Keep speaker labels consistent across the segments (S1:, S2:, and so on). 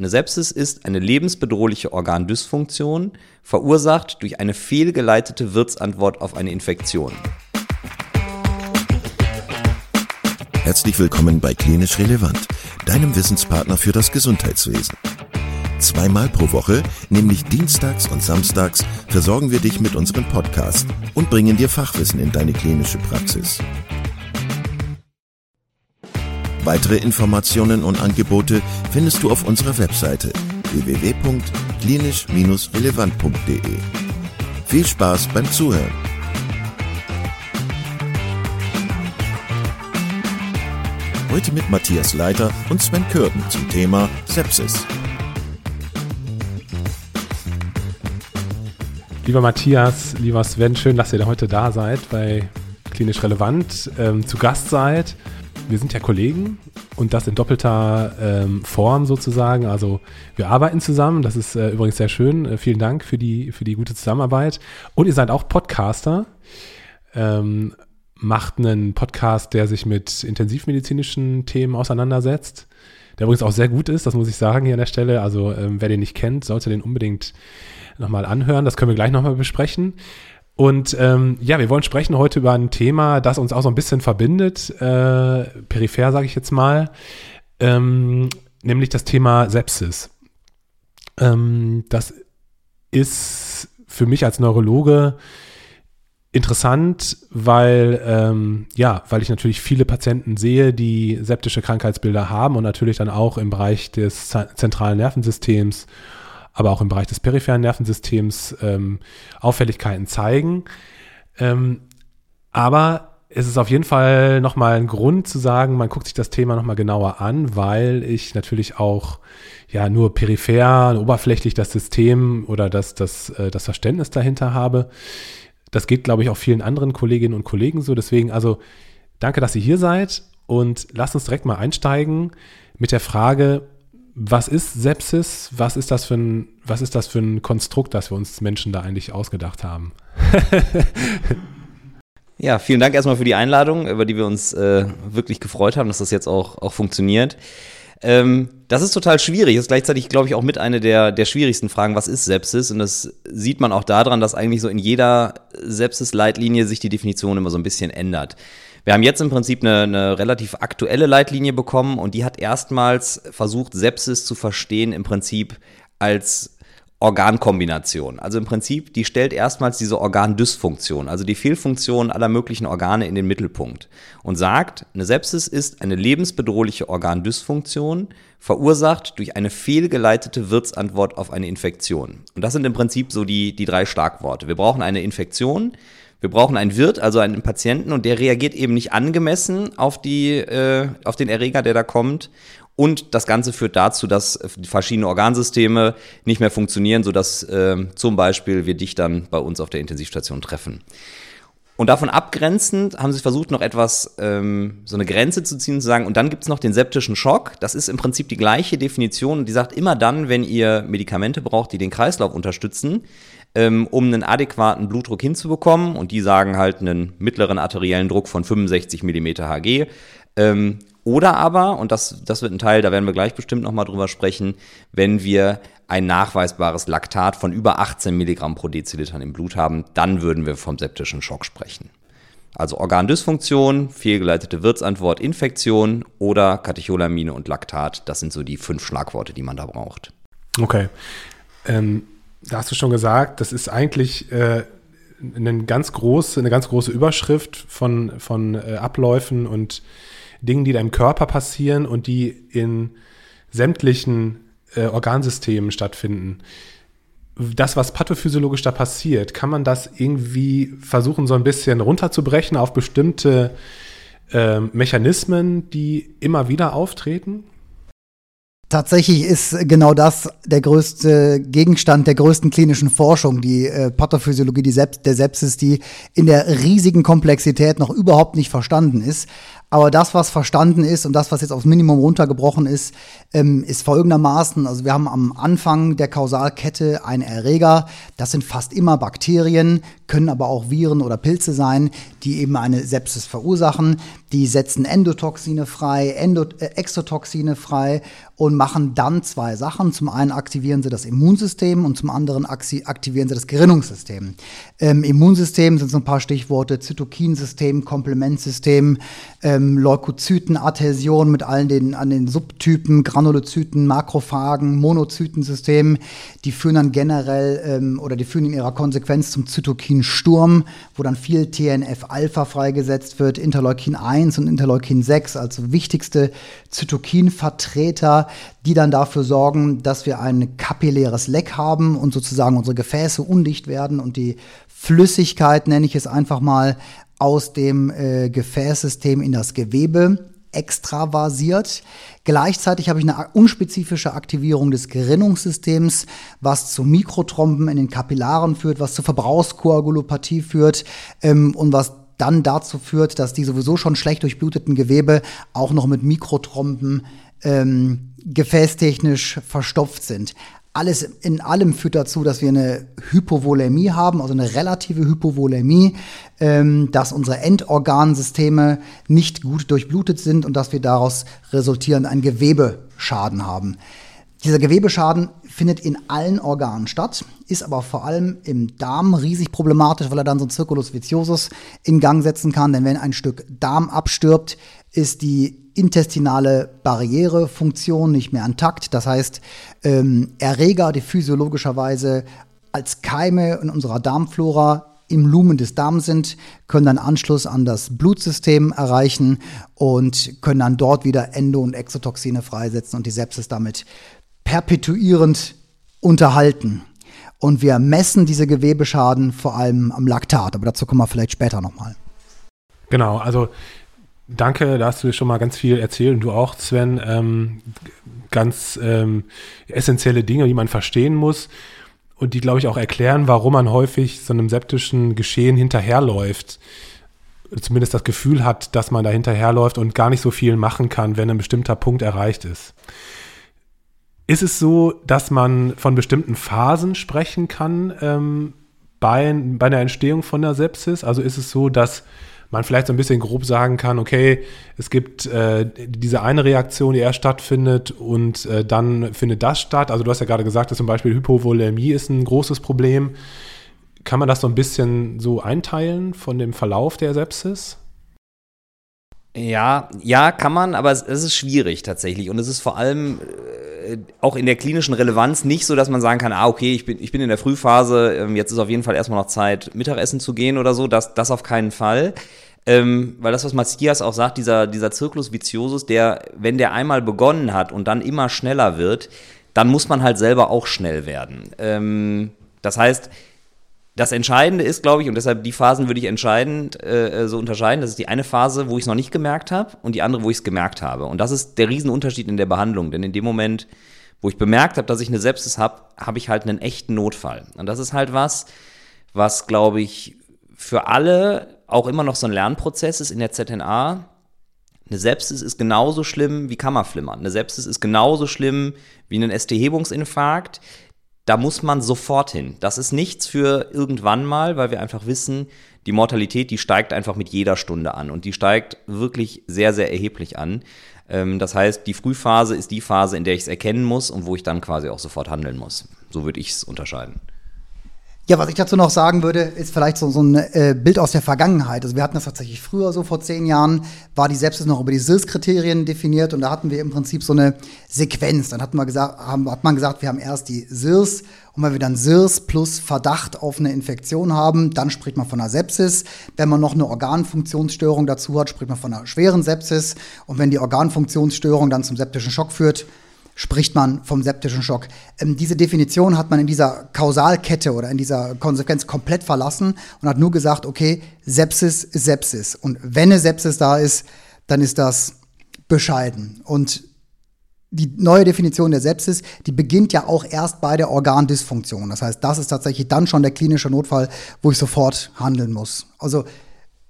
S1: eine Sepsis ist eine lebensbedrohliche Organdysfunktion, verursacht durch eine fehlgeleitete Wirtsantwort auf eine Infektion.
S2: Herzlich willkommen bei Klinisch Relevant, deinem Wissenspartner für das Gesundheitswesen. Zweimal pro Woche, nämlich dienstags und samstags, versorgen wir dich mit unserem Podcast und bringen dir Fachwissen in deine klinische Praxis. Weitere Informationen und Angebote findest du auf unserer Webseite www.klinisch-relevant.de. Viel Spaß beim Zuhören! Heute mit Matthias Leiter und Sven Kürten zum Thema Sepsis.
S3: Lieber Matthias, lieber Sven, schön, dass ihr heute da seid bei Klinisch Relevant, ähm, zu Gast seid. Wir sind ja Kollegen und das in doppelter ähm, Form sozusagen. Also wir arbeiten zusammen, das ist äh, übrigens sehr schön. Äh, vielen Dank für die, für die gute Zusammenarbeit. Und ihr seid auch Podcaster. Ähm, macht einen Podcast, der sich mit intensivmedizinischen Themen auseinandersetzt, der übrigens auch sehr gut ist, das muss ich sagen hier an der Stelle. Also ähm, wer den nicht kennt, sollte den unbedingt nochmal anhören. Das können wir gleich nochmal besprechen. Und ähm, ja, wir wollen sprechen heute über ein Thema, das uns auch so ein bisschen verbindet, äh, peripher sage ich jetzt mal, ähm, nämlich das Thema Sepsis. Ähm, das ist für mich als Neurologe interessant, weil, ähm, ja, weil ich natürlich viele Patienten sehe, die septische Krankheitsbilder haben und natürlich dann auch im Bereich des zentralen Nervensystems, aber auch im Bereich des peripheren Nervensystems ähm, Auffälligkeiten zeigen. Ähm, aber es ist auf jeden Fall nochmal ein Grund zu sagen, man guckt sich das Thema nochmal genauer an, weil ich natürlich auch ja nur peripher, oberflächlich das System oder das, das, äh, das Verständnis dahinter habe. Das geht, glaube ich, auch vielen anderen Kolleginnen und Kollegen so. Deswegen, also danke, dass ihr hier seid und lasst uns direkt mal einsteigen mit der Frage, was ist Sepsis? Was ist das für ein, was ist das für ein Konstrukt, das wir uns Menschen da eigentlich ausgedacht haben?
S1: ja, vielen Dank erstmal für die Einladung, über die wir uns äh, wirklich gefreut haben, dass das jetzt auch, auch funktioniert. Ähm, das ist total schwierig. Das ist gleichzeitig, glaube ich, auch mit einer der, der schwierigsten Fragen, was ist Sepsis? Und das sieht man auch daran, dass eigentlich so in jeder Sepsis-Leitlinie sich die Definition immer so ein bisschen ändert. Wir haben jetzt im Prinzip eine, eine relativ aktuelle Leitlinie bekommen und die hat erstmals versucht, Sepsis zu verstehen im Prinzip als Organkombination. Also im Prinzip, die stellt erstmals diese Organdysfunktion, also die Fehlfunktion aller möglichen Organe in den Mittelpunkt und sagt, eine Sepsis ist eine lebensbedrohliche Organdysfunktion, verursacht durch eine fehlgeleitete Wirtsantwort auf eine Infektion. Und das sind im Prinzip so die, die drei Schlagworte. Wir brauchen eine Infektion, wir brauchen einen Wirt, also einen Patienten, und der reagiert eben nicht angemessen auf, die, äh, auf den Erreger, der da kommt. Und das Ganze führt dazu, dass verschiedene Organsysteme nicht mehr funktionieren, sodass äh, zum Beispiel wir dich dann bei uns auf der Intensivstation treffen. Und davon abgrenzend haben sie versucht, noch etwas, ähm, so eine Grenze zu ziehen, zu sagen, und dann gibt es noch den septischen Schock. Das ist im Prinzip die gleiche Definition. Die sagt, immer dann, wenn ihr Medikamente braucht, die den Kreislauf unterstützen, ähm, um einen adäquaten Blutdruck hinzubekommen, und die sagen halt einen mittleren arteriellen Druck von 65 mm Hg, ähm, oder aber, und das, das wird ein Teil, da werden wir gleich bestimmt nochmal drüber sprechen, wenn wir ein nachweisbares Laktat von über 18 Milligramm pro Deziliter im Blut haben, dann würden wir vom septischen Schock sprechen. Also Organdysfunktion, fehlgeleitete Wirtsantwort, Infektion oder Katecholamine und Laktat, das sind so die fünf Schlagworte, die man da braucht.
S3: Okay. Ähm, da hast du schon gesagt, das ist eigentlich äh, eine, ganz große, eine ganz große Überschrift von, von äh, Abläufen und Dingen, die deinem Körper passieren und die in sämtlichen äh, Organsystemen stattfinden. Das, was pathophysiologisch da passiert, kann man das irgendwie versuchen, so ein bisschen runterzubrechen auf bestimmte äh, Mechanismen, die immer wieder auftreten?
S4: Tatsächlich ist genau das der größte Gegenstand der größten klinischen Forschung, die äh, Pathophysiologie die Sep der Sepsis, die in der riesigen Komplexität noch überhaupt nicht verstanden ist. Aber das, was verstanden ist und das, was jetzt aufs Minimum runtergebrochen ist, ähm, ist folgendermaßen. Also wir haben am Anfang der Kausalkette einen Erreger. Das sind fast immer Bakterien, können aber auch Viren oder Pilze sein, die eben eine Sepsis verursachen. Die setzen Endotoxine frei, Endo äh, Exotoxine frei und machen dann zwei Sachen. Zum einen aktivieren sie das Immunsystem und zum anderen aktivieren sie das Gerinnungssystem. Ähm, Immunsystem sind so ein paar Stichworte, Zytokinsystem, Komplementsystem, ähm, Leukozytenadhäsion mit allen den, an den Subtypen, Granulozyten, Makrophagen, Monozytensystemen. Die führen dann generell ähm, oder die führen in ihrer Konsequenz zum Zytokinsturm, wo dann viel TNF-Alpha freigesetzt wird, Interleukin 1 1 und Interleukin 6 als wichtigste Zytokinvertreter, die dann dafür sorgen, dass wir ein kapilläres Leck haben und sozusagen unsere Gefäße undicht werden und die Flüssigkeit, nenne ich es einfach mal, aus dem äh, Gefäßsystem in das Gewebe extravasiert. Gleichzeitig habe ich eine unspezifische Aktivierung des Gerinnungssystems, was zu Mikrotromben in den Kapillaren führt, was zu Verbrauchskoagulopathie führt ähm, und was dann dazu führt, dass die sowieso schon schlecht durchbluteten Gewebe auch noch mit Mikrotromben ähm, gefäßtechnisch verstopft sind. Alles in allem führt dazu, dass wir eine Hypovolemie haben, also eine relative Hypovolemie, ähm, dass unsere Endorgansysteme nicht gut durchblutet sind und dass wir daraus resultierend einen Gewebeschaden haben. Dieser Gewebeschaden findet in allen Organen statt, ist aber vor allem im Darm riesig problematisch, weil er dann so ein Circulus viciosus in Gang setzen kann. Denn wenn ein Stück Darm abstirbt, ist die intestinale Barrierefunktion nicht mehr intakt. Das heißt, ähm, Erreger, die physiologischerweise als Keime in unserer Darmflora im Lumen des Darms sind, können dann Anschluss an das Blutsystem erreichen und können dann dort wieder Endo- und Exotoxine freisetzen und die Sepsis damit perpetuierend unterhalten. Und wir messen diese Gewebeschaden vor allem am Laktat, aber dazu kommen wir vielleicht später nochmal.
S3: Genau, also danke, da hast du schon mal ganz viel erzählt und du auch, Sven, ähm, ganz ähm, essentielle Dinge, die man verstehen muss und die, glaube ich, auch erklären, warum man häufig so einem septischen Geschehen hinterherläuft. Zumindest das Gefühl hat, dass man da hinterherläuft und gar nicht so viel machen kann, wenn ein bestimmter Punkt erreicht ist. Ist es so, dass man von bestimmten Phasen sprechen kann ähm, bei, bei einer Entstehung von der Sepsis? Also ist es so, dass man vielleicht so ein bisschen grob sagen kann, okay, es gibt äh, diese eine Reaktion, die erst stattfindet und äh, dann findet das statt. Also du hast ja gerade gesagt, dass zum Beispiel Hypovolemie ist ein großes Problem. Kann man das so ein bisschen so einteilen von dem Verlauf der Sepsis?
S1: Ja, ja, kann man, aber es, es ist schwierig tatsächlich. Und es ist vor allem äh, auch in der klinischen Relevanz nicht so, dass man sagen kann, ah, okay, ich bin, ich bin in der Frühphase, ähm, jetzt ist auf jeden Fall erstmal noch Zeit, Mittagessen zu gehen oder so. Das, das auf keinen Fall. Ähm, weil das, was Matthias auch sagt, dieser, dieser Zirklus viciosus, der, wenn der einmal begonnen hat und dann immer schneller wird, dann muss man halt selber auch schnell werden. Ähm, das heißt, das Entscheidende ist, glaube ich, und deshalb die Phasen würde ich entscheidend äh, so unterscheiden. Das ist die eine Phase, wo ich es noch nicht gemerkt habe und die andere, wo ich es gemerkt habe. Und das ist der Riesenunterschied in der Behandlung. Denn in dem Moment, wo ich bemerkt habe, dass ich eine Sepsis habe, habe ich halt einen echten Notfall. Und das ist halt was, was, glaube ich, für alle auch immer noch so ein Lernprozess ist in der ZNA. Eine Sepsis ist genauso schlimm wie Kammerflimmern. Eine Sepsis ist genauso schlimm wie ein ST-Hebungsinfarkt da muss man sofort hin. Das ist nichts für irgendwann mal, weil wir einfach wissen, die Mortalität, die steigt einfach mit jeder Stunde an und die steigt wirklich sehr, sehr erheblich an. Ähm, das heißt, die Frühphase ist die Phase, in der ich es erkennen muss und wo ich dann quasi auch sofort handeln muss. So würde ich es unterscheiden.
S4: Ja, was ich dazu noch sagen würde, ist vielleicht so, so ein äh, Bild aus der Vergangenheit. Also wir hatten das tatsächlich früher, so vor zehn Jahren, war die Sepsis noch über die SIRS-Kriterien definiert und da hatten wir im Prinzip so eine Sequenz. Dann hat man gesagt, haben, hat man gesagt, wir haben erst die SIRS und wenn wir dann SIRS plus Verdacht auf eine Infektion haben, dann spricht man von einer Sepsis. Wenn man noch eine Organfunktionsstörung dazu hat, spricht man von einer schweren Sepsis. Und wenn die Organfunktionsstörung dann zum septischen Schock führt, spricht man vom septischen Schock. Ähm, diese Definition hat man in dieser Kausalkette oder in dieser Konsequenz komplett verlassen und hat nur gesagt, okay, Sepsis ist Sepsis. Und wenn eine Sepsis da ist, dann ist das bescheiden. Und die neue Definition der Sepsis, die beginnt ja auch erst bei der Organdysfunktion. Das heißt, das ist tatsächlich dann schon der klinische Notfall, wo ich sofort handeln muss. Also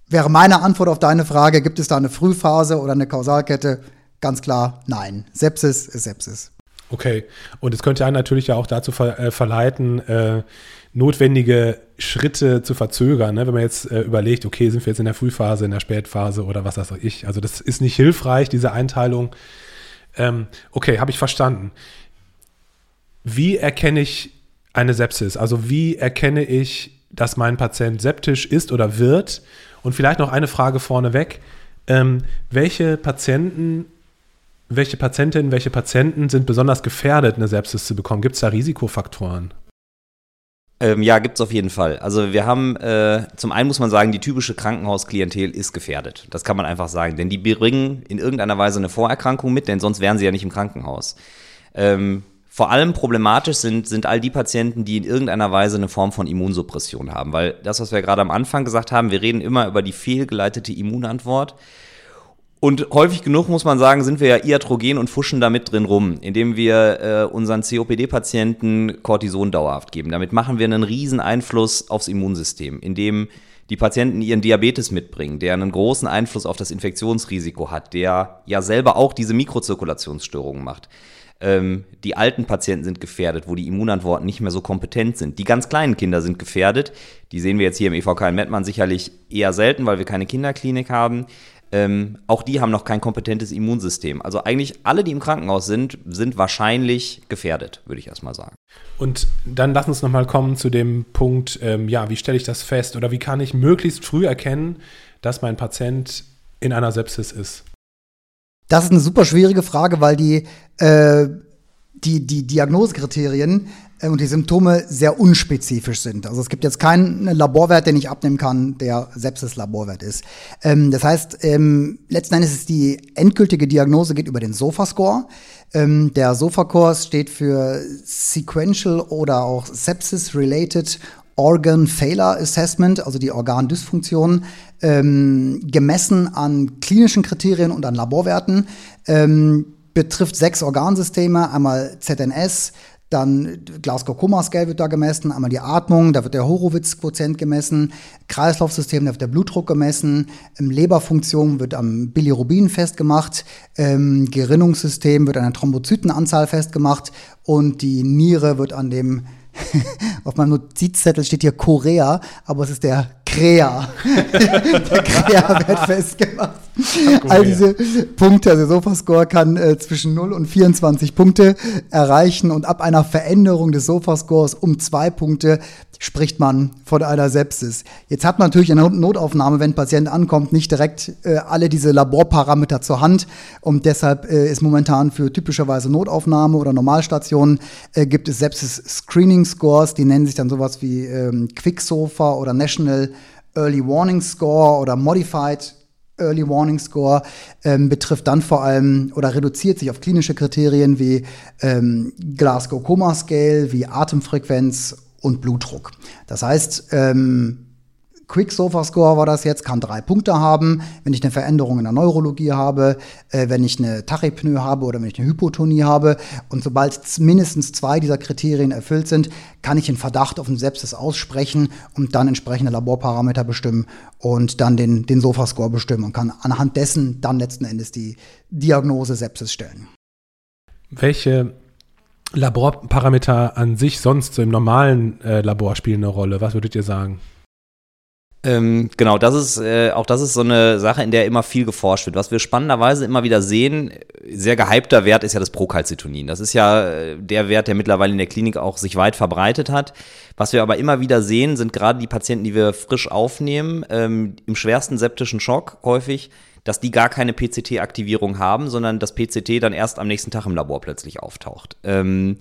S4: wäre meine Antwort auf deine Frage, gibt es da eine Frühphase oder eine Kausalkette? Ganz klar, nein. Sepsis ist Sepsis.
S3: Okay, und es könnte einen natürlich ja auch dazu ver äh, verleiten, äh, notwendige Schritte zu verzögern, ne? wenn man jetzt äh, überlegt, okay, sind wir jetzt in der Frühphase, in der Spätphase oder was weiß ich. Also das ist nicht hilfreich, diese Einteilung. Ähm, okay, habe ich verstanden. Wie erkenne ich eine Sepsis? Also wie erkenne ich, dass mein Patient septisch ist oder wird? Und vielleicht noch eine Frage vorneweg. Ähm, welche Patienten welche Patientinnen, welche Patienten sind besonders gefährdet, eine Sepsis zu bekommen? Gibt es da Risikofaktoren?
S1: Ähm, ja, gibt es auf jeden Fall. Also wir haben, äh, zum einen muss man sagen, die typische Krankenhausklientel ist gefährdet. Das kann man einfach sagen. Denn die bringen in irgendeiner Weise eine Vorerkrankung mit, denn sonst wären sie ja nicht im Krankenhaus. Ähm, vor allem problematisch sind, sind all die Patienten, die in irgendeiner Weise eine Form von Immunsuppression haben. Weil das, was wir gerade am Anfang gesagt haben, wir reden immer über die fehlgeleitete Immunantwort. Und häufig genug muss man sagen, sind wir ja iatrogen und fuschen da mit drin rum, indem wir äh, unseren COPD-Patienten Cortison dauerhaft geben. Damit machen wir einen riesen Einfluss aufs Immunsystem, indem die Patienten ihren Diabetes mitbringen, der einen großen Einfluss auf das Infektionsrisiko hat, der ja selber auch diese Mikrozirkulationsstörungen macht. Ähm, die alten Patienten sind gefährdet, wo die Immunantworten nicht mehr so kompetent sind. Die ganz kleinen Kinder sind gefährdet. Die sehen wir jetzt hier im EVK in Mettmann sicherlich eher selten, weil wir keine Kinderklinik haben. Ähm, auch die haben noch kein kompetentes Immunsystem. Also eigentlich alle, die im Krankenhaus sind, sind wahrscheinlich gefährdet, würde ich erstmal sagen.
S3: Und dann lass uns nochmal kommen zu dem Punkt, ähm, ja, wie stelle ich das fest oder wie kann ich möglichst früh erkennen, dass mein Patient in einer Sepsis ist?
S4: Das ist eine super schwierige Frage, weil die, äh, die, die Diagnosekriterien und die Symptome sehr unspezifisch sind. Also es gibt jetzt keinen Laborwert, den ich abnehmen kann, der Sepsis-Laborwert ist. Ähm, das heißt, ähm, letzten Endes ist die endgültige Diagnose geht über den SOFA-Score. Ähm, der SOFA-Score steht für Sequential oder auch Sepsis-Related Organ Failure Assessment, also die Organdysfunktion, ähm, gemessen an klinischen Kriterien und an Laborwerten. Ähm, betrifft sechs Organsysteme, einmal ZNS, dann Glasgow Coma Scale wird da gemessen, einmal die Atmung, da wird der Horowitz-Quotient gemessen, Kreislaufsystem, da wird der Blutdruck gemessen, ähm, Leberfunktion wird am Bilirubin festgemacht, ähm, Gerinnungssystem wird an der Thrombozytenanzahl festgemacht und die Niere wird an dem auf meinem Notizzettel steht hier Korea, aber es ist der Krea. der Krea wird festgemacht. All diese Punkte, also Sofascore kann äh, zwischen 0 und 24 Punkte erreichen und ab einer Veränderung des Sofascores um zwei Punkte spricht man von einer Sepsis. Jetzt hat man natürlich in der Notaufnahme, wenn ein Patient ankommt, nicht direkt äh, alle diese Laborparameter zur Hand und deshalb äh, ist momentan für typischerweise Notaufnahme oder Normalstationen äh, gibt es Sepsis-Screening-Scores, die nennen sich dann sowas wie ähm, Quicksofa oder National Early Warning Score oder Modified Early Warning Score ähm, betrifft dann vor allem oder reduziert sich auf klinische Kriterien wie ähm, Glasgow Coma Scale, wie Atemfrequenz und Blutdruck. Das heißt, ähm, Quick Sofa Score war das jetzt, kann drei Punkte haben. Wenn ich eine Veränderung in der Neurologie habe, äh, wenn ich eine Tachypnoe habe oder wenn ich eine Hypotonie habe. Und sobald mindestens zwei dieser Kriterien erfüllt sind, kann ich einen Verdacht auf einen Sepsis aussprechen und dann entsprechende Laborparameter bestimmen und dann den, den Sofa Score bestimmen und kann anhand dessen dann letzten Endes die Diagnose Sepsis stellen.
S3: Welche Laborparameter an sich sonst so im normalen äh, Labor spielen eine Rolle? Was würdet ihr sagen?
S1: Ähm, genau, das ist äh, auch das ist so eine Sache, in der immer viel geforscht wird. Was wir spannenderweise immer wieder sehen, sehr gehypter Wert ist ja das Procalcitonin. Das ist ja äh, der Wert, der mittlerweile in der Klinik auch sich weit verbreitet hat. Was wir aber immer wieder sehen, sind gerade die Patienten, die wir frisch aufnehmen, ähm, im schwersten septischen Schock häufig, dass die gar keine PCT-Aktivierung haben, sondern das PCT dann erst am nächsten Tag im Labor plötzlich auftaucht. Ähm,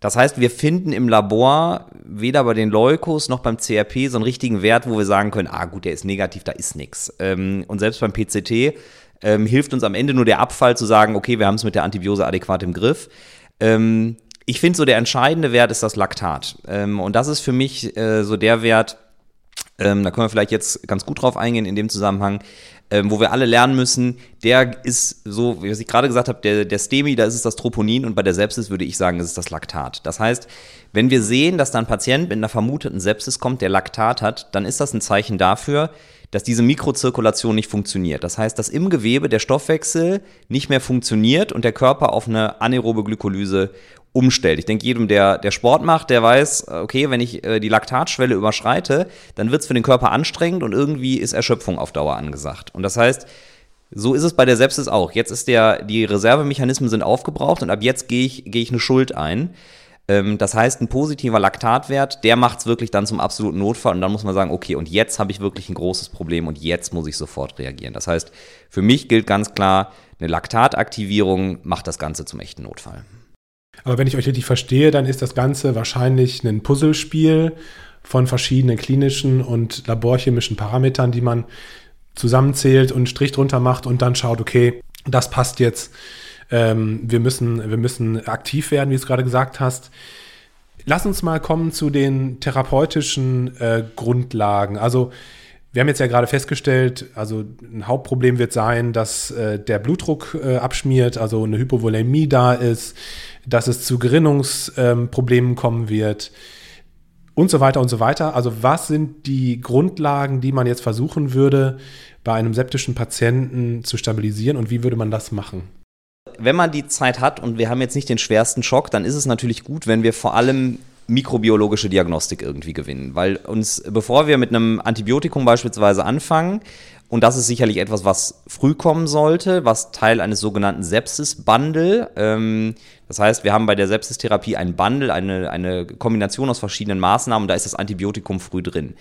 S1: das heißt, wir finden im Labor weder bei den Leukos noch beim CRP so einen richtigen Wert, wo wir sagen können, ah gut, der ist negativ, da ist nichts. Ähm, und selbst beim PCT ähm, hilft uns am Ende nur der Abfall zu sagen, okay, wir haben es mit der Antibiose adäquat im Griff. Ähm, ich finde so, der entscheidende Wert ist das Laktat. Ähm, und das ist für mich äh, so der Wert, ähm, da können wir vielleicht jetzt ganz gut drauf eingehen in dem Zusammenhang, ähm, wo wir alle lernen müssen, der ist so, wie ich gerade gesagt habe, der, der STEMI, da ist es das Troponin und bei der Sepsis würde ich sagen, ist es das Laktat. Das heißt, wenn wir sehen, dass da ein Patient mit einer vermuteten Sepsis kommt, der Laktat hat, dann ist das ein Zeichen dafür, dass diese Mikrozirkulation nicht funktioniert. Das heißt, dass im Gewebe der Stoffwechsel nicht mehr funktioniert und der Körper auf eine anaerobe Glykolyse umstellt. Ich denke, jedem, der, der Sport macht, der weiß, okay, wenn ich äh, die Laktatschwelle überschreite, dann wird es für den Körper anstrengend und irgendwie ist Erschöpfung auf Dauer angesagt. Und das heißt, so ist es bei der Sepsis auch. Jetzt ist der, die Reservemechanismen sind aufgebraucht und ab jetzt gehe ich, gehe ich eine Schuld ein. Ähm, das heißt, ein positiver Laktatwert, der macht es wirklich dann zum absoluten Notfall und dann muss man sagen, okay, und jetzt habe ich wirklich ein großes Problem und jetzt muss ich sofort reagieren. Das heißt, für mich gilt ganz klar, eine Laktataktivierung macht das Ganze zum echten Notfall.
S3: Aber wenn ich euch richtig verstehe, dann ist das Ganze wahrscheinlich ein Puzzlespiel von verschiedenen klinischen und laborchemischen Parametern, die man zusammenzählt und einen Strich drunter macht und dann schaut, okay, das passt jetzt. Ähm, wir, müssen, wir müssen aktiv werden, wie du es gerade gesagt hast. Lass uns mal kommen zu den therapeutischen äh, Grundlagen. Also wir haben jetzt ja gerade festgestellt, also ein Hauptproblem wird sein, dass äh, der Blutdruck äh, abschmiert, also eine Hypovolemie da ist, dass es zu Gerinnungsproblemen ähm, kommen wird und so weiter und so weiter. Also was sind die Grundlagen, die man jetzt versuchen würde, bei einem septischen Patienten zu stabilisieren und wie würde man das machen?
S1: Wenn man die Zeit hat und wir haben jetzt nicht den schwersten Schock, dann ist es natürlich gut, wenn wir vor allem mikrobiologische Diagnostik irgendwie gewinnen. Weil uns, bevor wir mit einem Antibiotikum beispielsweise anfangen, und das ist sicherlich etwas, was früh kommen sollte, was Teil eines sogenannten Sepsis-Bundle. Ähm, das heißt, wir haben bei der Sepsistherapie ein Bundle, eine, eine Kombination aus verschiedenen Maßnahmen, da ist das Antibiotikum früh drin.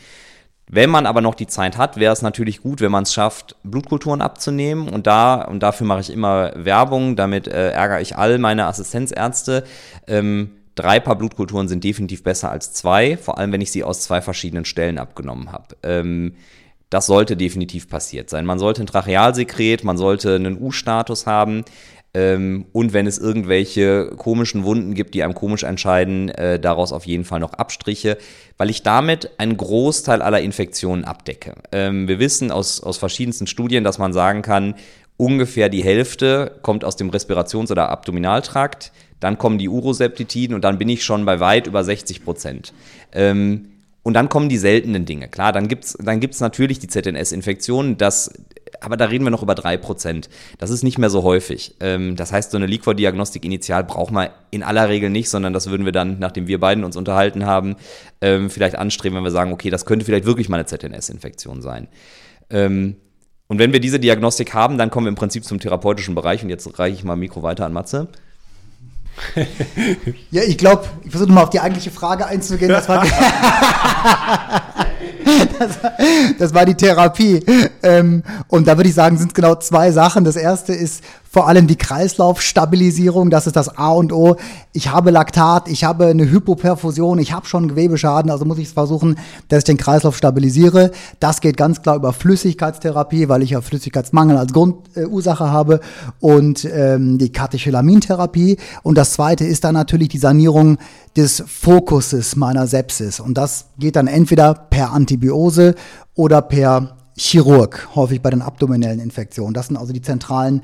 S1: Wenn man aber noch die Zeit hat, wäre es natürlich gut, wenn man es schafft, Blutkulturen abzunehmen. Und da, und dafür mache ich immer Werbung, damit äh, ärgere ich all meine Assistenzärzte. Ähm, drei Paar Blutkulturen sind definitiv besser als zwei, vor allem wenn ich sie aus zwei verschiedenen Stellen abgenommen habe. Ähm, das sollte definitiv passiert sein. Man sollte ein Trachealsekret, man sollte einen U-Status haben. Ähm, und wenn es irgendwelche komischen Wunden gibt, die einem komisch entscheiden, äh, daraus auf jeden Fall noch Abstriche, weil ich damit einen Großteil aller Infektionen abdecke. Ähm, wir wissen aus, aus verschiedensten Studien, dass man sagen kann, ungefähr die Hälfte kommt aus dem Respirations- oder Abdominaltrakt, dann kommen die Uroseptitiden und dann bin ich schon bei weit über 60 Prozent. Ähm, und dann kommen die seltenen Dinge. Klar, dann gibt es dann gibt's natürlich die ZNS-Infektionen, aber da reden wir noch über 3%. Das ist nicht mehr so häufig. Ähm, das heißt, so eine Liquor-Diagnostik initial braucht man in aller Regel nicht, sondern das würden wir dann, nachdem wir beiden uns unterhalten haben, ähm, vielleicht anstreben, wenn wir sagen, okay, das könnte vielleicht wirklich mal eine ZNS-Infektion sein. Ähm, und wenn wir diese Diagnostik haben, dann kommen wir im Prinzip zum therapeutischen Bereich. Und jetzt reiche ich mal Mikro weiter an Matze
S4: ja, ich glaube, ich versuche mal auf die eigentliche Frage einzugehen. Das war, das, das war die Therapie. Ähm, und da würde ich sagen, sind es genau zwei Sachen. Das erste ist vor allem die Kreislaufstabilisierung, das ist das A und O. Ich habe Laktat, ich habe eine Hypoperfusion, ich habe schon Gewebeschaden, also muss ich es versuchen, dass ich den Kreislauf stabilisiere. Das geht ganz klar über Flüssigkeitstherapie, weil ich ja Flüssigkeitsmangel als Grundursache äh, habe und ähm, die Katecholamintherapie. Und das zweite ist dann natürlich die Sanierung des Fokuses meiner Sepsis. Und das geht dann entweder per Antibiose oder per Chirurg, häufig bei den abdominellen Infektionen. Das sind also die zentralen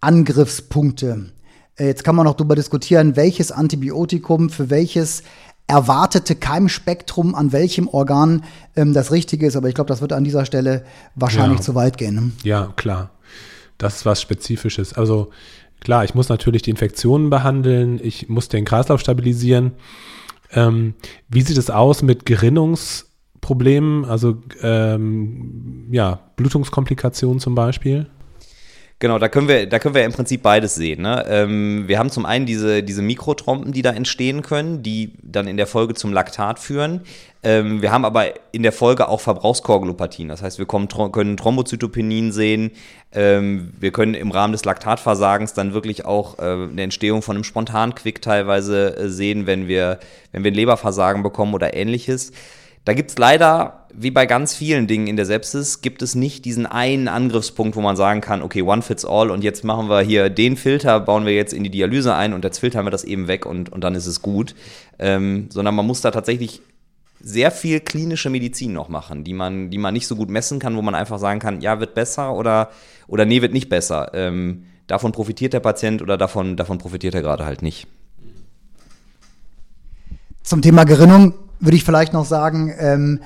S4: Angriffspunkte. Äh, jetzt kann man noch darüber diskutieren, welches Antibiotikum für welches erwartete Keimspektrum an welchem Organ ähm, das Richtige ist. Aber ich glaube, das wird an dieser Stelle wahrscheinlich
S3: ja.
S4: zu weit gehen. Ne?
S3: Ja, klar. Das ist was Spezifisches. Also klar, ich muss natürlich die Infektionen behandeln, ich muss den Kreislauf stabilisieren. Ähm, wie sieht es aus mit Gerinnungsproblemen, also ähm, ja, Blutungskomplikationen zum Beispiel?
S1: Genau, da können wir, da können wir im Prinzip beides sehen. Ne? Ähm, wir haben zum einen diese, diese Mikrotrompen, die da entstehen können, die dann in der Folge zum Laktat führen. Ähm, wir haben aber in der Folge auch Verbrauchskorgelopathien. Das heißt, wir kommen, können Thrombozytopenin sehen. Ähm, wir können im Rahmen des Laktatversagens dann wirklich auch äh, eine Entstehung von einem Spontanquick teilweise äh, sehen, wenn wir, wenn wir ein Leberversagen bekommen oder ähnliches. Da gibt es leider, wie bei ganz vielen Dingen in der Sepsis, gibt es nicht diesen einen Angriffspunkt, wo man sagen kann, okay, one fits all und jetzt machen wir hier den Filter, bauen wir jetzt in die Dialyse ein und jetzt filtern wir das eben weg und, und dann ist es gut. Ähm, sondern man muss da tatsächlich sehr viel klinische Medizin noch machen, die man, die man nicht so gut messen kann, wo man einfach sagen kann, ja, wird besser oder, oder nee, wird nicht besser. Ähm, davon profitiert der Patient oder davon, davon profitiert er gerade halt nicht.
S4: Zum Thema Gerinnung würde ich vielleicht noch sagen, ähm,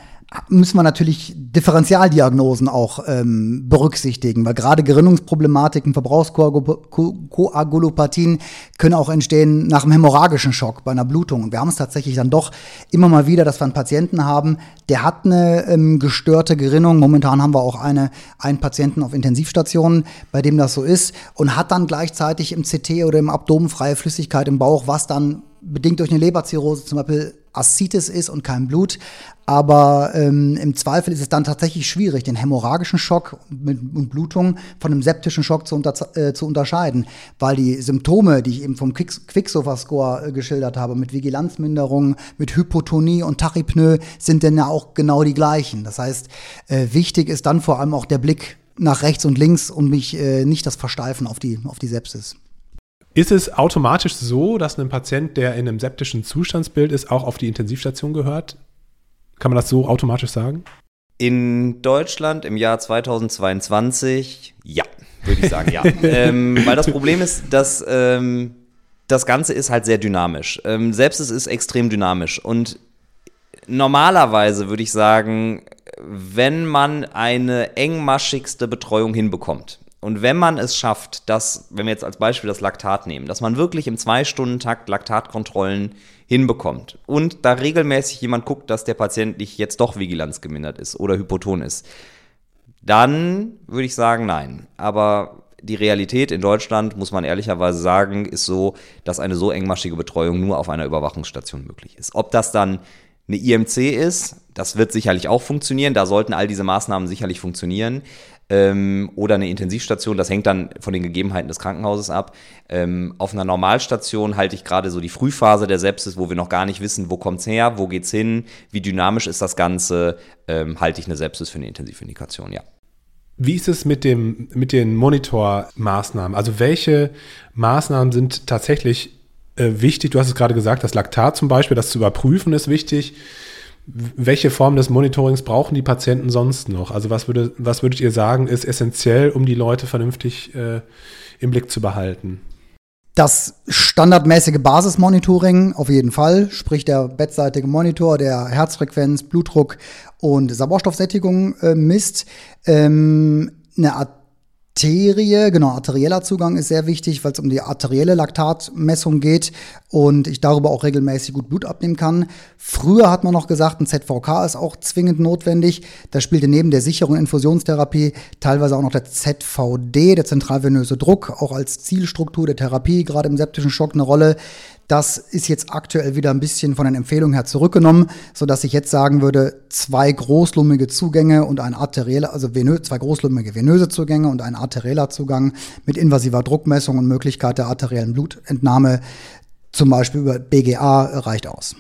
S4: müssen wir natürlich Differentialdiagnosen auch ähm, berücksichtigen, weil gerade Gerinnungsproblematiken, Verbrauchskoagulopathien können auch entstehen nach einem hämorrhagischen Schock bei einer Blutung. Und wir haben es tatsächlich dann doch immer mal wieder, dass wir einen Patienten haben, der hat eine ähm, gestörte Gerinnung. Momentan haben wir auch eine, einen Patienten auf Intensivstationen, bei dem das so ist und hat dann gleichzeitig im CT oder im Abdomen freie Flüssigkeit im Bauch, was dann bedingt durch eine Leberzirrhose zum Beispiel Aszites ist und kein Blut. Aber ähm, im Zweifel ist es dann tatsächlich schwierig, den hämorrhagischen Schock mit, und Blutung von einem septischen Schock zu, unter, äh, zu unterscheiden, weil die Symptome, die ich eben vom Quicksilver-Score äh, geschildert habe, mit Vigilanzminderung, mit Hypotonie und Tachypnoe, sind dann ja auch genau die gleichen. Das heißt, äh, wichtig ist dann vor allem auch der Blick nach rechts und links und mich äh, nicht das Versteifen auf die, auf die Sepsis.
S3: Ist es automatisch so, dass ein Patient, der in einem septischen Zustandsbild ist, auch auf die Intensivstation gehört? Kann man das so automatisch sagen?
S1: In Deutschland im Jahr 2022, ja, würde ich sagen, ja. ähm, weil das Problem ist, dass ähm, das Ganze ist halt sehr dynamisch. Ähm, selbst es ist extrem dynamisch. Und normalerweise würde ich sagen, wenn man eine engmaschigste Betreuung hinbekommt, und wenn man es schafft, dass, wenn wir jetzt als Beispiel das Laktat nehmen, dass man wirklich im Zwei-Stunden-Takt Laktatkontrollen hinbekommt und da regelmäßig jemand guckt, dass der Patient nicht jetzt doch vigilanzgemindert ist oder hypoton ist, dann würde ich sagen, nein. Aber die Realität in Deutschland, muss man ehrlicherweise sagen, ist so, dass eine so engmaschige Betreuung nur auf einer Überwachungsstation möglich ist. Ob das dann eine IMC ist, das wird sicherlich auch funktionieren. Da sollten all diese Maßnahmen sicherlich funktionieren ähm, oder eine Intensivstation. Das hängt dann von den Gegebenheiten des Krankenhauses ab. Ähm, auf einer Normalstation halte ich gerade so die Frühphase der Sepsis, wo wir noch gar nicht wissen, wo kommt es her, wo geht es hin, wie dynamisch ist das Ganze, ähm, halte ich eine Sepsis für eine Intensivindikation, ja.
S3: Wie ist es mit, dem, mit den Monitormaßnahmen? Also welche Maßnahmen sind tatsächlich äh, wichtig? Du hast es gerade gesagt, das Laktat zum Beispiel, das zu überprüfen ist wichtig welche Form des Monitorings brauchen die Patienten sonst noch? Also was, würde, was würdet ihr sagen, ist essentiell, um die Leute vernünftig äh, im Blick zu behalten?
S4: Das standardmäßige Basismonitoring auf jeden Fall, sprich der bettseitige Monitor, der Herzfrequenz, Blutdruck und Sauerstoffsättigung äh, misst. Ähm, eine Art Arterie, genau, arterieller Zugang ist sehr wichtig, weil es um die arterielle Laktatmessung geht und ich darüber auch regelmäßig gut Blut abnehmen kann. Früher hat man noch gesagt, ein ZVK ist auch zwingend notwendig. Da spielte neben der sicheren Infusionstherapie teilweise auch noch der ZVD, der zentralvenöse Druck, auch als Zielstruktur der Therapie, gerade im septischen Schock eine Rolle. Das ist jetzt aktuell wieder ein bisschen von den Empfehlungen her zurückgenommen, sodass ich jetzt sagen würde, zwei großlumige Zugänge und ein arterieller, also venö, zwei großlumige venöse Zugänge und ein arterieller Zugang mit invasiver Druckmessung und Möglichkeit der arteriellen Blutentnahme, zum Beispiel über BGA, reicht aus.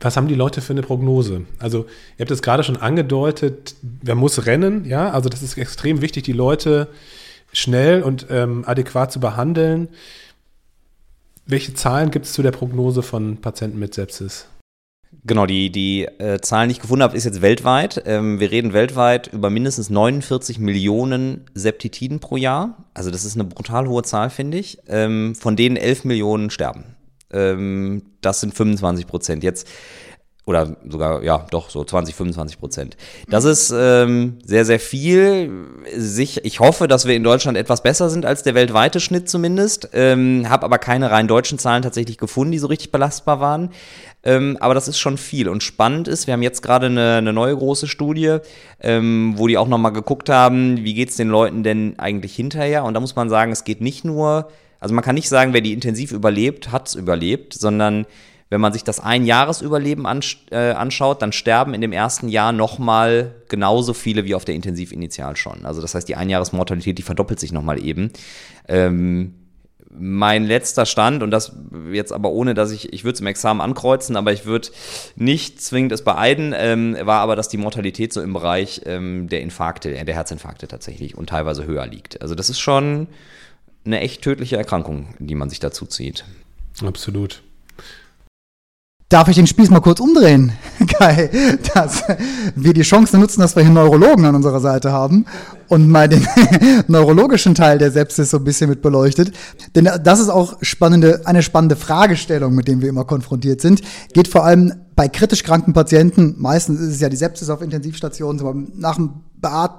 S3: Was haben die Leute für eine Prognose? Also, ihr habt es gerade schon angedeutet, wer muss rennen, ja? Also, das ist extrem wichtig, die Leute schnell und ähm, adäquat zu behandeln. Welche Zahlen gibt es zu der Prognose von Patienten mit Sepsis?
S1: Genau, die, die äh, Zahlen, die ich gefunden habe, ist jetzt weltweit. Ähm, wir reden weltweit über mindestens 49 Millionen Septitiden pro Jahr. Also das ist eine brutal hohe Zahl, finde ich. Ähm, von denen 11 Millionen sterben. Ähm, das sind 25 Prozent. Jetzt oder sogar, ja, doch, so 20, 25 Prozent. Das ist ähm, sehr, sehr viel. Sich, ich hoffe, dass wir in Deutschland etwas besser sind als der weltweite Schnitt zumindest. Ähm, Habe aber keine rein deutschen Zahlen tatsächlich gefunden, die so richtig belastbar waren. Ähm, aber das ist schon viel. Und spannend ist, wir haben jetzt gerade eine, eine neue große Studie, ähm, wo die auch nochmal geguckt haben, wie geht's den Leuten denn eigentlich hinterher. Und da muss man sagen, es geht nicht nur, also man kann nicht sagen, wer die intensiv überlebt, hat's überlebt, sondern wenn man sich das Einjahresüberleben äh, anschaut, dann sterben in dem ersten Jahr nochmal genauso viele wie auf der Intensivinitial schon. Also das heißt, die Einjahresmortalität, die verdoppelt sich nochmal eben. Ähm, mein letzter Stand, und das jetzt aber ohne, dass ich, ich würde es im Examen ankreuzen, aber ich würde nicht zwingend es beeiden, ähm, war aber, dass die Mortalität so im Bereich ähm, der Infarkte, der Herzinfarkte tatsächlich und teilweise höher liegt. Also das ist schon eine echt tödliche Erkrankung, die man sich dazu zieht.
S3: Absolut.
S4: Darf ich den Spieß mal kurz umdrehen, Kai, dass wir die Chance nutzen, dass wir hier Neurologen an unserer Seite haben und mal den neurologischen Teil der Sepsis so ein bisschen mit beleuchtet. Denn das ist auch spannende, eine spannende Fragestellung, mit der wir immer konfrontiert sind. Geht vor allem bei kritisch kranken Patienten, meistens ist es ja die Sepsis auf Intensivstationen, nach,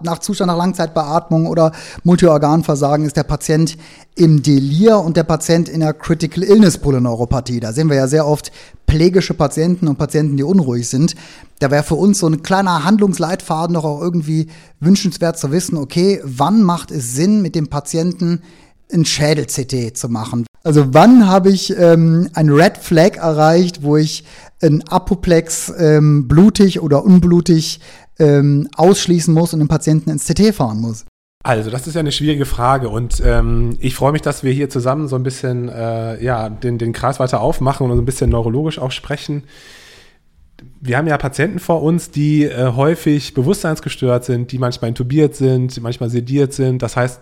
S4: nach Zustand nach Langzeitbeatmung oder Multiorganversagen ist der Patient im Delir und der Patient in der Critical Illness Polyneuropathie. Da sehen wir ja sehr oft pflegische Patienten und Patienten, die unruhig sind. Da wäre für uns so ein kleiner Handlungsleitfaden doch auch irgendwie wünschenswert zu wissen, okay, wann macht es Sinn, mit dem Patienten ein Schädel-CT zu machen? Also wann habe ich ähm, ein Red Flag erreicht, wo ich ein Apoplex ähm, blutig oder unblutig ähm, ausschließen muss und den Patienten ins CT fahren muss?
S3: Also, das ist ja eine schwierige Frage und ähm, ich freue mich, dass wir hier zusammen so ein bisschen äh, ja, den, den Kreis weiter aufmachen und so ein bisschen neurologisch auch sprechen. Wir haben ja Patienten vor uns, die äh, häufig bewusstseinsgestört sind, die manchmal intubiert sind, manchmal sediert sind. Das heißt,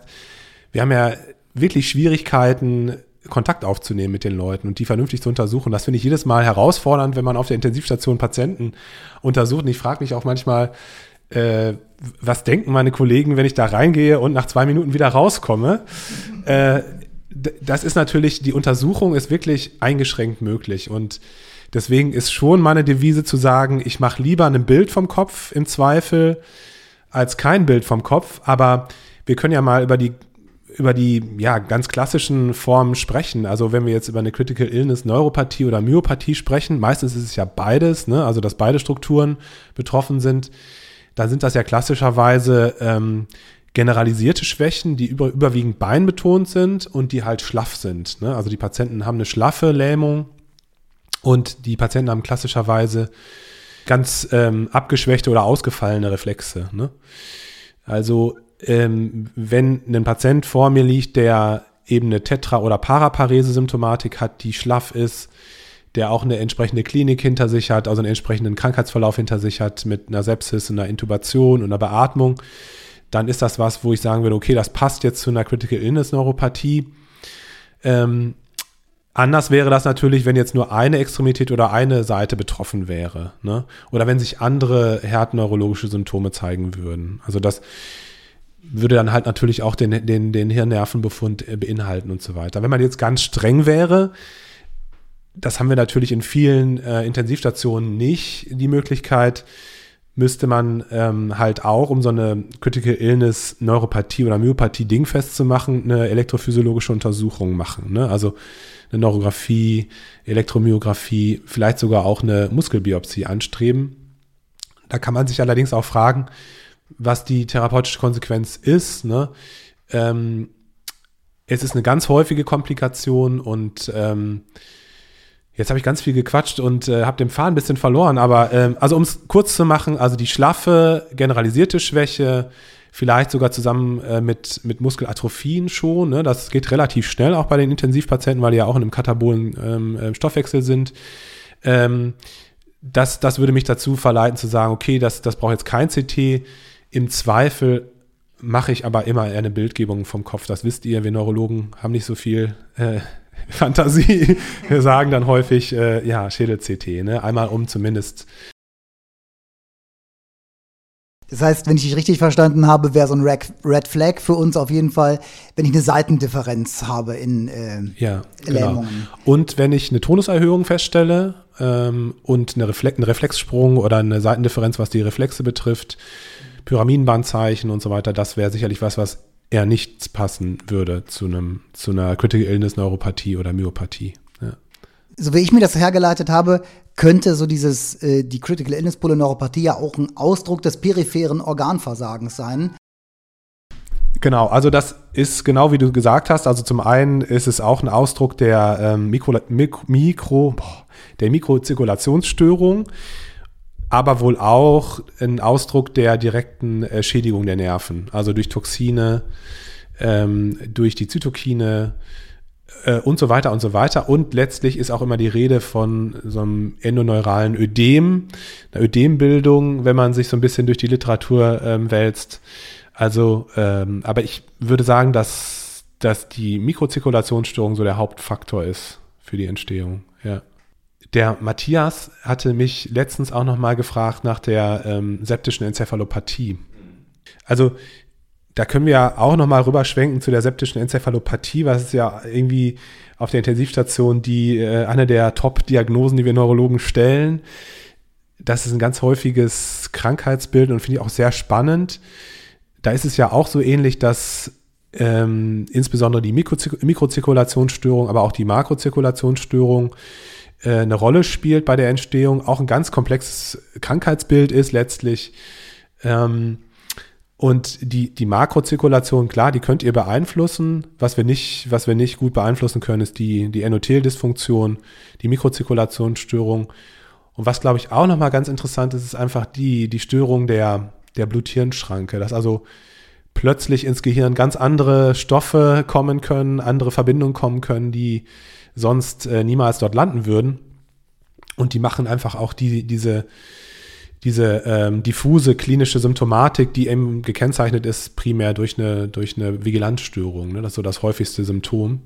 S3: wir haben ja wirklich Schwierigkeiten, Kontakt aufzunehmen mit den Leuten und die vernünftig zu untersuchen. Das finde ich jedes Mal herausfordernd, wenn man auf der Intensivstation Patienten untersucht. Und ich frage mich auch manchmal, äh, was denken meine Kollegen, wenn ich da reingehe und nach zwei Minuten wieder rauskomme? Äh, das ist natürlich, die Untersuchung ist wirklich eingeschränkt möglich und deswegen ist schon meine Devise zu sagen, ich mache lieber ein Bild vom Kopf im Zweifel als kein Bild vom Kopf, aber wir können ja mal über die über die ja, ganz klassischen Formen sprechen. Also wenn wir jetzt über eine Critical Illness Neuropathie oder Myopathie sprechen, meistens ist es ja beides, ne? also dass beide Strukturen betroffen sind, dann sind das ja klassischerweise ähm, generalisierte Schwächen, die über, überwiegend beinbetont sind und die halt schlaff sind. Ne? Also die Patienten haben eine schlaffe Lähmung und die Patienten haben klassischerweise ganz ähm, abgeschwächte oder ausgefallene Reflexe. Ne? Also ähm, wenn ein Patient vor mir liegt, der eben eine Tetra- oder Paraparese-Symptomatik hat, die schlaff ist, der auch eine entsprechende Klinik hinter sich hat, also einen entsprechenden Krankheitsverlauf hinter sich hat mit einer Sepsis, einer Intubation und einer Beatmung, dann ist das was, wo ich sagen würde, okay, das passt jetzt zu einer Critical Illness Neuropathie. Ähm, anders wäre das natürlich, wenn jetzt nur eine Extremität oder eine Seite betroffen wäre, ne? Oder wenn sich andere härtneurologische Symptome zeigen würden. Also das würde dann halt natürlich auch den, den, den Hirnnervenbefund äh, beinhalten und so weiter. Wenn man jetzt ganz streng wäre, das haben wir natürlich in vielen äh, Intensivstationen nicht, die Möglichkeit, müsste man ähm, halt auch, um so eine Critical Illness, Neuropathie oder Myopathie dingfest zu machen, eine elektrophysiologische Untersuchung machen. Ne? Also eine Neurographie, Elektromyographie, vielleicht sogar auch eine Muskelbiopsie anstreben. Da kann man sich allerdings auch fragen, was die therapeutische Konsequenz ist. Ne? Ähm, es ist eine ganz häufige Komplikation und ähm, Jetzt habe ich ganz viel gequatscht und äh, habe den Faden ein bisschen verloren, aber ähm, also um es kurz zu machen, also die schlaffe, generalisierte Schwäche, vielleicht sogar zusammen äh, mit, mit Muskelatrophien schon, ne? das geht relativ schnell auch bei den Intensivpatienten, weil die ja auch in einem katabolen ähm, äh, Stoffwechsel sind. Ähm, das, das würde mich dazu verleiten zu sagen, okay, das, das braucht jetzt kein CT. Im Zweifel mache ich aber immer eine Bildgebung vom Kopf. Das wisst ihr, wir Neurologen haben nicht so viel äh, Fantasie. Wir sagen dann häufig, äh, ja, Schädel-CT, ne? einmal um zumindest
S4: das heißt, wenn ich dich richtig verstanden habe, wäre so ein Red Flag für uns auf jeden Fall, wenn ich eine Seitendifferenz habe in äh,
S3: ja, genau. Lähmungen. Genau. Und wenn ich eine Tonuserhöhung feststelle ähm, und eine Reflex, einen Reflexsprung oder eine Seitendifferenz, was die Reflexe betrifft, Pyramidenbandzeichen und so weiter, das wäre sicherlich was, was eher nichts passen würde zu einem, zu einer Critical Illness Neuropathie oder Myopathie. Ja.
S4: So wie ich mir das hergeleitet habe, könnte so dieses, äh, die Critical Illness Polyneuropathie ja auch ein Ausdruck des peripheren Organversagens sein.
S3: Genau, also das ist genau wie du gesagt hast. Also zum einen ist es auch ein Ausdruck der ähm, Mikro, Mikro, boah, der Mikrozirkulationsstörung aber wohl auch ein Ausdruck der direkten äh, Schädigung der Nerven, also durch Toxine, ähm, durch die Zytokine äh, und so weiter und so weiter. Und letztlich ist auch immer die Rede von so einem endoneuralen Ödem, einer Ödembildung, wenn man sich so ein bisschen durch die Literatur ähm, wälzt. Also, ähm, aber ich würde sagen, dass, dass die Mikrozirkulationsstörung so der Hauptfaktor ist für die Entstehung, ja Der Matthias hatte mich letztens auch nochmal gefragt nach der ähm, septischen Enzephalopathie. Also da können wir ja auch nochmal rüberschwenken zu der septischen Enzephalopathie, was ist ja irgendwie auf der Intensivstation die äh, eine der Top-Diagnosen, die wir Neurologen stellen. Das ist ein ganz häufiges Krankheitsbild und finde ich auch sehr spannend. Da ist es ja auch so ähnlich, dass ähm, insbesondere die Mikrozirkulationsstörung, aber auch die Makrozirkulationsstörung äh, eine Rolle spielt bei der Entstehung, auch ein ganz komplexes Krankheitsbild ist letztlich. Ähm, und die, die Makrozirkulation, klar, die könnt ihr beeinflussen. Was wir nicht, was wir nicht gut beeinflussen können, ist die, die Endotheldysfunktion, die Mikrozirkulationsstörung. Und was, glaube ich, auch nochmal ganz interessant ist, ist einfach die, die Störung der, der Blut-Hirn-Schranke. Dass also plötzlich ins Gehirn ganz andere Stoffe kommen können, andere Verbindungen kommen können, die sonst äh, niemals dort landen würden. Und die machen einfach auch die, diese, diese ähm, diffuse klinische Symptomatik, die eben gekennzeichnet ist, primär durch eine, durch eine Vigilanzstörung. Ne? Das ist so das häufigste Symptom.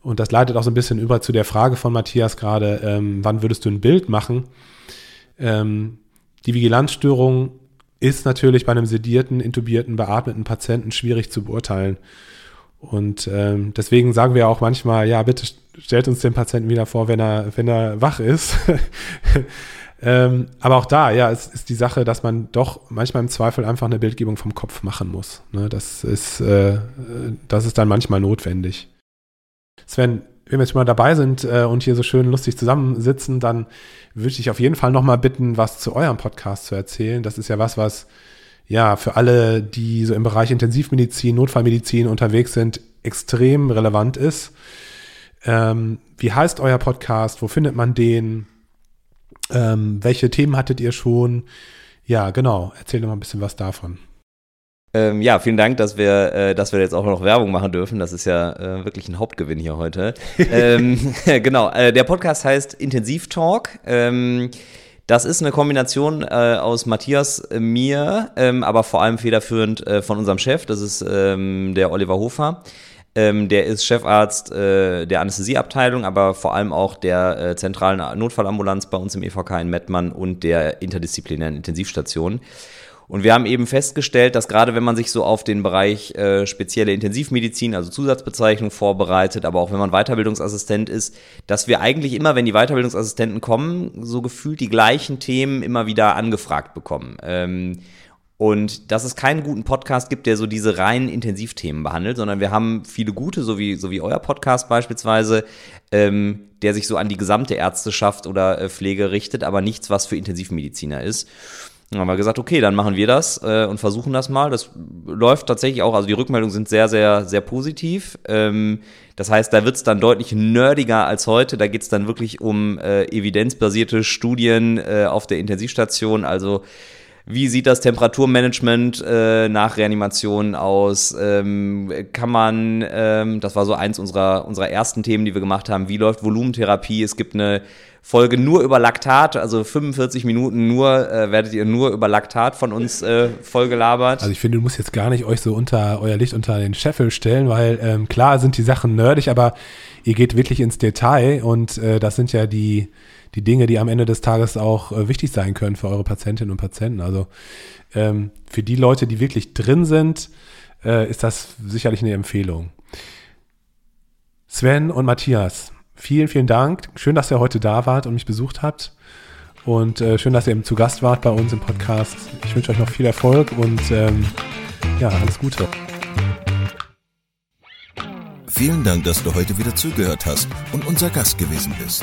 S3: Und das leitet auch so ein bisschen über zu der Frage von Matthias gerade, ähm, wann würdest du ein Bild machen? Ähm, die Vigilanzstörung ist natürlich bei einem sedierten, intubierten, beatmeten Patienten schwierig zu beurteilen. Und ähm, deswegen sagen wir auch manchmal, ja, bitte stellt uns den Patienten wieder vor, wenn er, wenn er wach ist. ähm, aber auch da, ja, es ist die Sache, dass man doch manchmal im Zweifel einfach eine Bildgebung vom Kopf machen muss. Ne? Das, ist, äh, das ist dann manchmal notwendig. Sven, wenn wir jetzt mal dabei sind äh, und hier so schön lustig zusammensitzen, dann würde ich auf jeden Fall nochmal bitten, was zu eurem Podcast zu erzählen. Das ist ja was, was ja für alle, die so im Bereich Intensivmedizin, Notfallmedizin unterwegs sind, extrem relevant ist. Ähm, wie heißt euer Podcast? Wo findet man den? Ähm, welche Themen hattet ihr schon? Ja, genau. Erzähl doch mal ein bisschen was davon.
S1: Ähm, ja, vielen Dank, dass wir, äh, dass wir jetzt auch noch Werbung machen dürfen. Das ist ja äh, wirklich ein Hauptgewinn hier heute. ähm, genau, äh, der Podcast heißt Intensiv Talk. Ähm, das ist eine Kombination äh, aus Matthias, äh, mir, ähm, aber vor allem federführend äh, von unserem Chef. Das ist ähm, der Oliver Hofer. Ähm, der ist Chefarzt der Anästhesieabteilung, aber vor allem auch der zentralen Notfallambulanz bei uns im EVK in Mettmann und der interdisziplinären Intensivstation. Und wir haben eben festgestellt, dass gerade wenn man sich so auf den Bereich äh, spezielle Intensivmedizin, also Zusatzbezeichnung vorbereitet, aber auch wenn man Weiterbildungsassistent ist, dass wir eigentlich immer, wenn die Weiterbildungsassistenten kommen, so gefühlt die gleichen Themen immer wieder angefragt bekommen. Ähm, und dass es keinen guten Podcast gibt, der so diese reinen Intensivthemen behandelt, sondern wir haben viele gute, so wie, so wie euer Podcast beispielsweise, ähm, der sich so an die gesamte Ärzteschaft oder äh, Pflege richtet, aber nichts, was für Intensivmediziner ist. Dann haben wir gesagt, okay, dann machen wir das äh, und versuchen das mal. Das läuft tatsächlich auch, also die Rückmeldungen sind sehr, sehr, sehr positiv. Ähm, das heißt, da wird es dann deutlich nerdiger als heute. Da geht es dann wirklich um äh, evidenzbasierte Studien äh, auf der Intensivstation. Also wie sieht das Temperaturmanagement äh, nach Reanimation aus? Ähm, kann man, ähm, das war so eins unserer, unserer ersten Themen, die wir gemacht haben, wie läuft Volumentherapie? Es gibt eine Folge nur über Laktat, also 45 Minuten nur, äh, werdet ihr nur über Laktat von uns äh, vollgelabert.
S3: Also ich finde, du musst jetzt gar nicht euch so unter euer Licht unter den Scheffel stellen, weil ähm, klar sind die Sachen nerdig, aber ihr geht wirklich ins Detail und äh, das sind ja die, die Dinge, die am Ende des Tages auch äh, wichtig sein können für eure Patientinnen und Patienten. Also ähm, für die Leute, die wirklich drin sind, äh, ist das sicherlich eine Empfehlung. Sven und Matthias, vielen, vielen Dank. Schön, dass ihr heute da wart und mich besucht habt. Und äh, schön, dass ihr eben zu Gast wart bei uns im Podcast. Ich wünsche euch noch viel Erfolg und ähm, ja, alles Gute.
S2: Vielen Dank, dass du heute wieder zugehört hast und unser Gast gewesen bist.